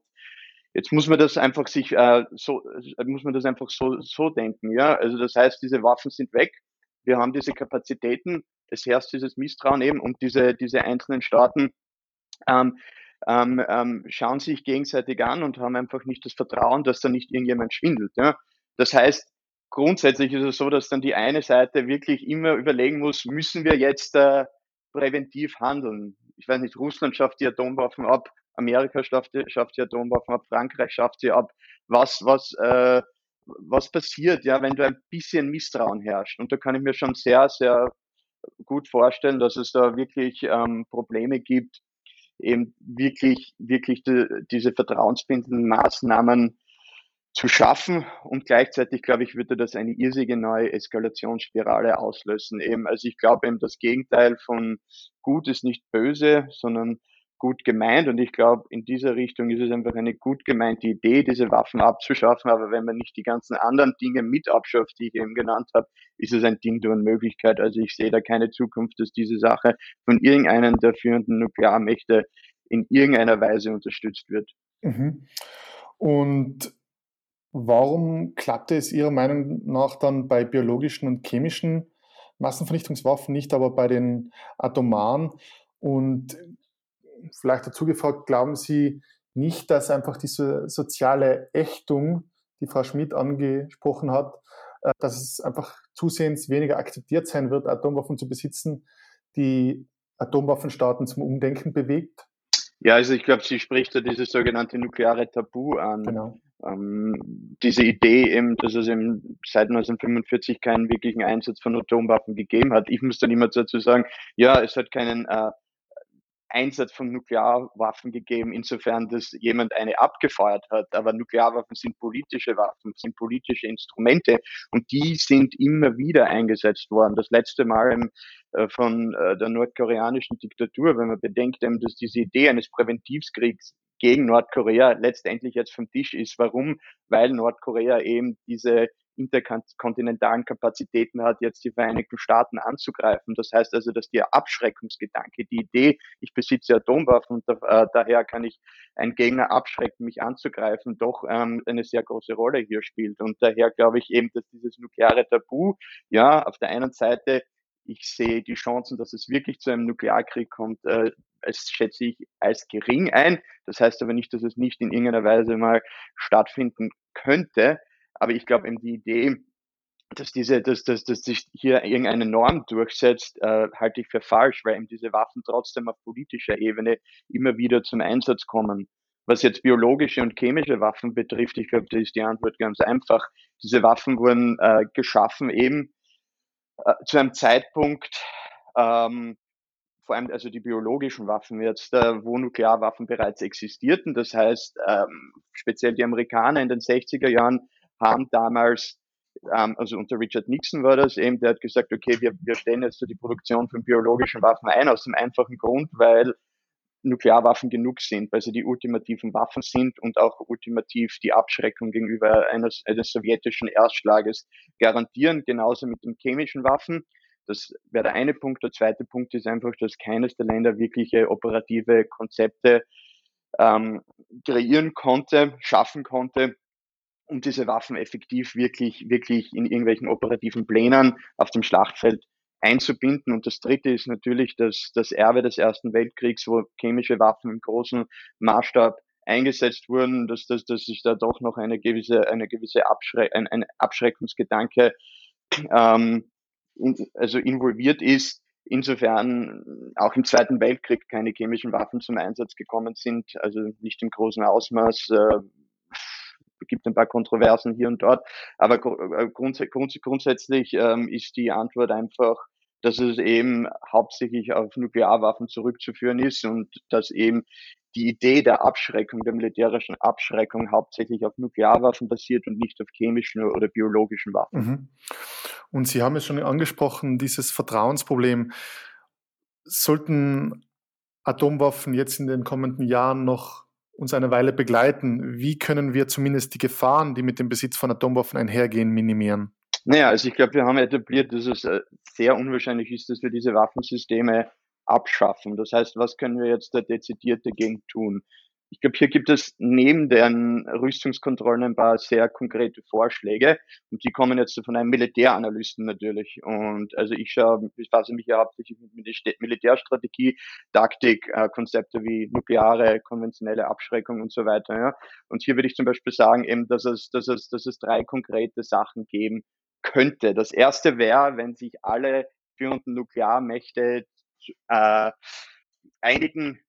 Jetzt muss man das einfach sich äh, so äh, muss man das einfach so so denken, ja. Also das heißt, diese Waffen sind weg. Wir haben diese Kapazitäten. Es herrscht dieses Misstrauen eben und diese diese einzelnen Staaten ähm, ähm, ähm, schauen sich gegenseitig an und haben einfach nicht das Vertrauen, dass da nicht irgendjemand schwindelt. Ja. Das heißt, grundsätzlich ist es so, dass dann die eine Seite wirklich immer überlegen muss, müssen wir jetzt äh, präventiv handeln? Ich weiß nicht, Russland schafft die Atomwaffen ab, Amerika schafft, schafft die Atomwaffen ab, Frankreich schafft sie ab. Was, was, äh, was passiert, ja, wenn du ein bisschen Misstrauen herrscht? Und da kann ich mir schon sehr, sehr gut vorstellen, dass es da wirklich ähm, Probleme gibt, eben wirklich, wirklich die, diese vertrauensbindenden Maßnahmen zu schaffen und gleichzeitig, glaube ich, würde das eine irrsinnige neue Eskalationsspirale auslösen. Eben, also ich glaube eben, das Gegenteil von gut ist nicht böse, sondern gut gemeint. Und ich glaube, in dieser Richtung ist es einfach eine gut gemeinte Idee, diese Waffen abzuschaffen. Aber wenn man nicht die ganzen anderen Dinge mit abschafft, die ich eben genannt habe, ist es ein Ding durch Möglichkeit. Also ich sehe da keine Zukunft, dass diese Sache von irgendeinem der führenden Nuklearmächte in irgendeiner Weise unterstützt wird. Mhm. Und warum klappte es Ihrer Meinung nach dann bei biologischen und chemischen Massenvernichtungswaffen nicht, aber bei den atomaren? Und vielleicht dazu gefragt, glauben Sie nicht, dass einfach diese soziale Ächtung, die Frau Schmidt angesprochen hat, äh, dass es einfach zusehends weniger akzeptiert sein wird, Atomwaffen zu besitzen, die Atomwaffenstaaten zum Umdenken bewegt? Ja, also ich glaube, sie spricht da dieses sogenannte nukleare Tabu an. Genau. Ähm, diese Idee eben, dass es eben seit 1945 keinen wirklichen Einsatz von Atomwaffen gegeben hat. Ich muss dann immer dazu sagen, ja, es hat keinen äh, Einsatz von Nuklearwaffen gegeben, insofern, dass jemand eine abgefeuert hat. Aber Nuklearwaffen sind politische Waffen, sind politische Instrumente und die sind immer wieder eingesetzt worden. Das letzte Mal im, äh, von äh, der nordkoreanischen Diktatur, wenn man bedenkt, dass diese Idee eines Präventivkriegs gegen Nordkorea letztendlich jetzt vom Tisch ist. Warum? Weil Nordkorea eben diese interkontinentalen Kapazitäten hat, jetzt die Vereinigten Staaten anzugreifen. Das heißt also, dass der Abschreckungsgedanke, die Idee, ich besitze Atomwaffen und da, äh, daher kann ich einen Gegner abschrecken, mich anzugreifen, doch ähm, eine sehr große Rolle hier spielt. Und daher glaube ich eben, dass dieses nukleare Tabu, ja, auf der einen Seite ich sehe die Chancen, dass es wirklich zu einem Nuklearkrieg kommt, äh, schätze ich als gering ein. Das heißt aber nicht, dass es nicht in irgendeiner Weise mal stattfinden könnte. Aber ich glaube eben die Idee, dass diese, dass, dass, dass sich hier irgendeine Norm durchsetzt, äh, halte ich für falsch, weil eben diese Waffen trotzdem auf politischer Ebene immer wieder zum Einsatz kommen. Was jetzt biologische und chemische Waffen betrifft, ich glaube, da ist die Antwort ganz einfach. Diese Waffen wurden äh, geschaffen eben äh, zu einem Zeitpunkt, ähm, vor allem also die biologischen Waffen jetzt, äh, wo Nuklearwaffen bereits existierten. Das heißt, ähm, speziell die Amerikaner in den 60er Jahren haben damals, ähm, also unter Richard Nixon war das eben, der hat gesagt, okay, wir, wir stellen jetzt so die Produktion von biologischen Waffen ein, aus dem einfachen Grund, weil Nuklearwaffen genug sind, weil sie die ultimativen Waffen sind und auch ultimativ die Abschreckung gegenüber eines, eines sowjetischen Erstschlages garantieren, genauso mit den chemischen Waffen. Das wäre der eine Punkt. Der zweite Punkt ist einfach, dass keines der Länder wirkliche operative Konzepte ähm, kreieren konnte, schaffen konnte, um diese Waffen effektiv wirklich, wirklich in irgendwelchen operativen Plänen auf dem Schlachtfeld einzubinden. Und das dritte ist natürlich das, das Erbe des Ersten Weltkriegs, wo chemische Waffen im großen Maßstab eingesetzt wurden, dass, dass, dass sich da doch noch eine gewisse, eine gewisse Abschre ein, ein Abschreckungsgedanke ähm, in, also involviert ist. Insofern auch im Zweiten Weltkrieg keine chemischen Waffen zum Einsatz gekommen sind, also nicht im großen Ausmaß. Äh, gibt ein paar Kontroversen hier und dort. Aber äh, grunds grunds grundsätzlich ähm, ist die Antwort einfach, dass es eben hauptsächlich auf Nuklearwaffen zurückzuführen ist und dass eben die Idee der Abschreckung, der militärischen Abschreckung hauptsächlich auf Nuklearwaffen basiert und nicht auf chemischen oder biologischen Waffen. Mhm. Und Sie haben es schon angesprochen, dieses Vertrauensproblem. Sollten Atomwaffen jetzt in den kommenden Jahren noch uns eine Weile begleiten, wie können wir zumindest die Gefahren, die mit dem Besitz von Atomwaffen einhergehen, minimieren? Naja, also ich glaube, wir haben etabliert, dass es äh, sehr unwahrscheinlich ist, dass wir diese Waffensysteme abschaffen. Das heißt, was können wir jetzt da dezidiert dagegen tun? Ich glaube, hier gibt es neben den Rüstungskontrollen ein paar sehr konkrete Vorschläge und die kommen jetzt von einem Militäranalysten natürlich. Und also ich schaue, ich fasse mich ja hauptsächlich mit Militärstrategie, Taktik, äh, Konzepte wie nukleare, konventionelle Abschreckung und so weiter. Ja. Und hier würde ich zum Beispiel sagen, eben, dass es, dass es, dass es drei konkrete Sachen geben könnte. Das erste wäre, wenn sich alle führenden Nuklearmächte äh, einigen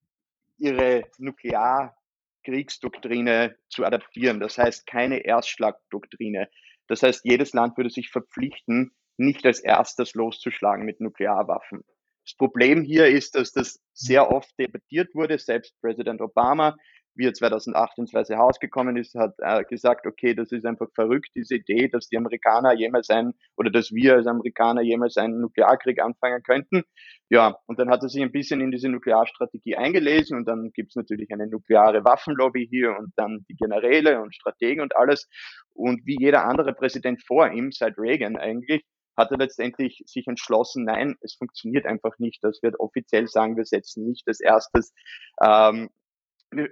ihre Nuklearkriegsdoktrine zu adaptieren. Das heißt keine Erstschlagdoktrine. Das heißt, jedes Land würde sich verpflichten, nicht als erstes loszuschlagen mit Nuklearwaffen. Das Problem hier ist, dass das sehr oft debattiert wurde. Selbst Präsident Obama wie er 2008 ins Weiße Haus gekommen ist, hat äh, gesagt, okay, das ist einfach verrückt, diese Idee, dass die Amerikaner jemals ein, oder dass wir als Amerikaner jemals einen Nuklearkrieg anfangen könnten. Ja, und dann hat er sich ein bisschen in diese Nuklearstrategie eingelesen und dann gibt es natürlich eine nukleare Waffenlobby hier und dann die Generäle und Strategen und alles. Und wie jeder andere Präsident vor ihm, seit Reagan eigentlich, hat er letztendlich sich entschlossen, nein, es funktioniert einfach nicht. Das wird offiziell sagen, wir setzen nicht als erstes ähm, äh,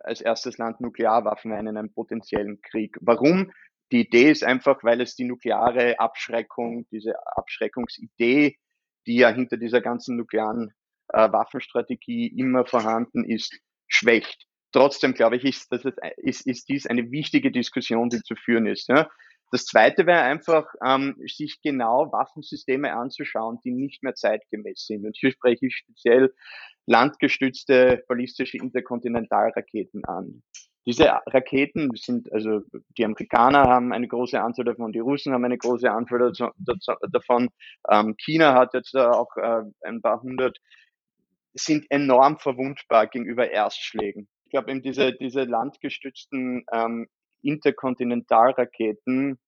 als erstes Land Nuklearwaffen ein in einem potenziellen Krieg. Warum? Die Idee ist einfach, weil es die nukleare Abschreckung, diese Abschreckungsidee, die ja hinter dieser ganzen nuklearen äh, Waffenstrategie immer vorhanden ist, schwächt. Trotzdem glaube ich, ist, dass es, ist, ist dies eine wichtige Diskussion, die zu führen ist. Ja? Das zweite wäre einfach, ähm, sich genau Waffensysteme anzuschauen, die nicht mehr zeitgemäß sind. Und hier spreche ich speziell landgestützte ballistische Interkontinentalraketen an. Diese Raketen sind, also die Amerikaner haben eine große Anzahl davon, die Russen haben eine große Anzahl davon, ähm, China hat jetzt auch äh, ein paar hundert, sind enorm verwundbar gegenüber Erstschlägen. Ich glaube eben diese, diese landgestützten ähm, Interkontinentalraketen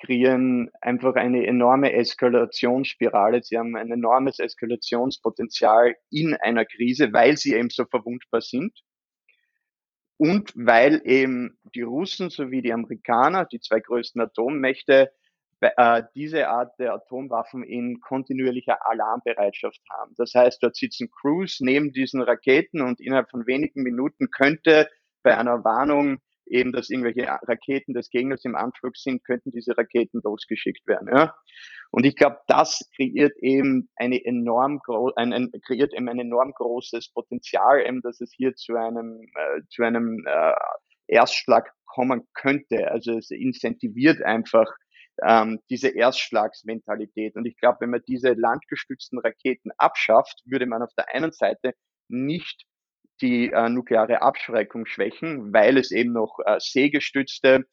kreieren einfach eine enorme Eskalationsspirale. Sie haben ein enormes Eskalationspotenzial in einer Krise, weil sie eben so verwundbar sind. Und weil eben die Russen sowie die Amerikaner, die zwei größten Atommächte, äh, diese Art der Atomwaffen in kontinuierlicher Alarmbereitschaft haben. Das heißt, dort sitzen Crews neben diesen Raketen und innerhalb von wenigen Minuten könnte bei einer Warnung eben, dass irgendwelche Raketen des Gegners im Anflug sind, könnten diese Raketen losgeschickt werden. Ja? Und ich glaube, das kreiert eben eine enorm ein, ein, kreiert eben ein enorm großes Potenzial, eben, dass es hier zu einem äh, zu einem äh, Erstschlag kommen könnte. Also es incentiviert einfach ähm, diese Erstschlagsmentalität. Und ich glaube, wenn man diese landgestützten Raketen abschafft, würde man auf der einen Seite nicht die äh, nukleare Abschreckung schwächen, weil es eben noch äh, seegestützte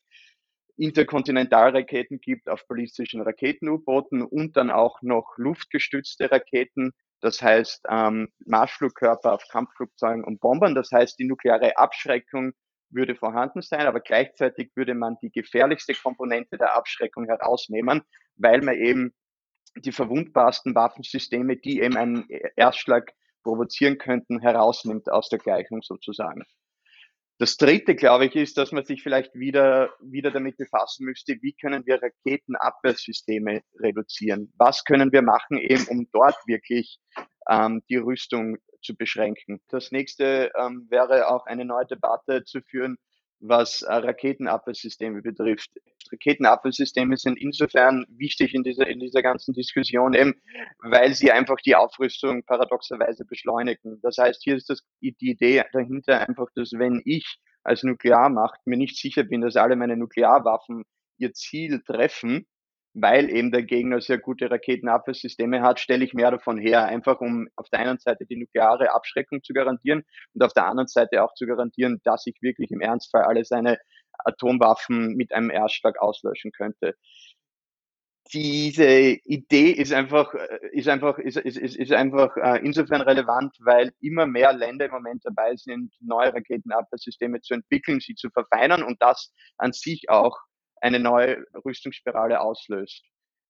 Interkontinentalraketen gibt auf ballistischen Raketen-U-Booten und dann auch noch luftgestützte Raketen, das heißt ähm, Marschflugkörper auf Kampfflugzeugen und Bombern. Das heißt, die nukleare Abschreckung würde vorhanden sein, aber gleichzeitig würde man die gefährlichste Komponente der Abschreckung herausnehmen, weil man eben die verwundbarsten Waffensysteme, die eben einen Erstschlag provozieren könnten, herausnimmt aus der Gleichung sozusagen. Das dritte, glaube ich, ist, dass man sich vielleicht wieder, wieder damit befassen müsste, wie können wir Raketenabwehrsysteme reduzieren? Was können wir machen, eben um dort wirklich ähm, die Rüstung zu beschränken? Das nächste ähm, wäre auch eine neue Debatte zu führen, was äh, Raketenabwehrsysteme betrifft. Raketenabwehrsysteme sind insofern wichtig in dieser, in dieser ganzen Diskussion, eben, weil sie einfach die Aufrüstung paradoxerweise beschleunigen. Das heißt, hier ist das, die Idee dahinter einfach, dass wenn ich als Nuklearmacht mir nicht sicher bin, dass alle meine Nuklearwaffen ihr Ziel treffen, weil eben der Gegner sehr gute Raketenabwehrsysteme hat, stelle ich mehr davon her, einfach um auf der einen Seite die nukleare Abschreckung zu garantieren und auf der anderen Seite auch zu garantieren, dass ich wirklich im Ernstfall alle seine Atomwaffen mit einem Erstschlag auslöschen könnte. Diese Idee ist einfach, ist einfach, ist, ist, ist einfach äh, insofern relevant, weil immer mehr Länder im Moment dabei sind, neue Raketenabwehrsysteme zu entwickeln, sie zu verfeinern und das an sich auch eine neue Rüstungsspirale auslöst.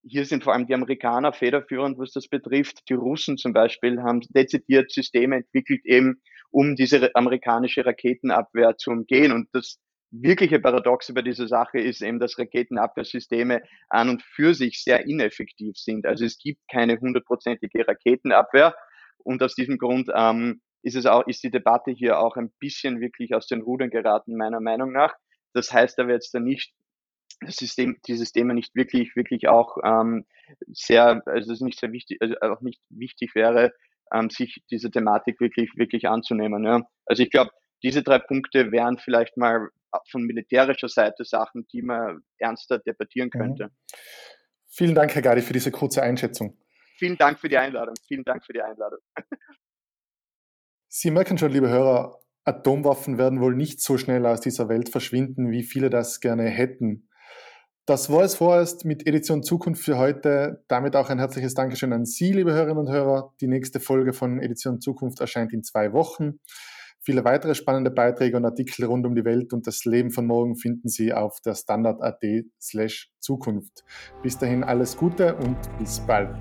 Hier sind vor allem die Amerikaner federführend, was das betrifft. Die Russen zum Beispiel haben dezidiert Systeme entwickelt, eben um diese amerikanische Raketenabwehr zu umgehen. Und das wirkliche Paradoxe bei dieser Sache ist eben, dass Raketenabwehrsysteme an und für sich sehr ineffektiv sind. Also es gibt keine hundertprozentige Raketenabwehr. Und aus diesem Grund ähm, ist es auch, ist die Debatte hier auch ein bisschen wirklich aus den Rudern geraten, meiner Meinung nach. Das heißt aber jetzt nicht, System, dieses Thema nicht wirklich, wirklich auch ähm, sehr, also es nicht sehr wichtig, also auch nicht wichtig wäre, ähm, sich diese Thematik wirklich, wirklich anzunehmen. Ja. Also ich glaube, diese drei Punkte wären vielleicht mal von militärischer Seite Sachen, die man ernster debattieren mhm. könnte. Vielen Dank, Herr Gadi, für diese kurze Einschätzung. Vielen Dank für die Einladung. Vielen Dank für die Einladung. *laughs* Sie merken schon, liebe Hörer, Atomwaffen werden wohl nicht so schnell aus dieser Welt verschwinden, wie viele das gerne hätten. Das war es vorerst mit Edition Zukunft für heute. Damit auch ein herzliches Dankeschön an Sie, liebe Hörerinnen und Hörer. Die nächste Folge von Edition Zukunft erscheint in zwei Wochen. Viele weitere spannende Beiträge und Artikel rund um die Welt und das Leben von morgen finden Sie auf der Standard.at slash Zukunft. Bis dahin alles Gute und bis bald.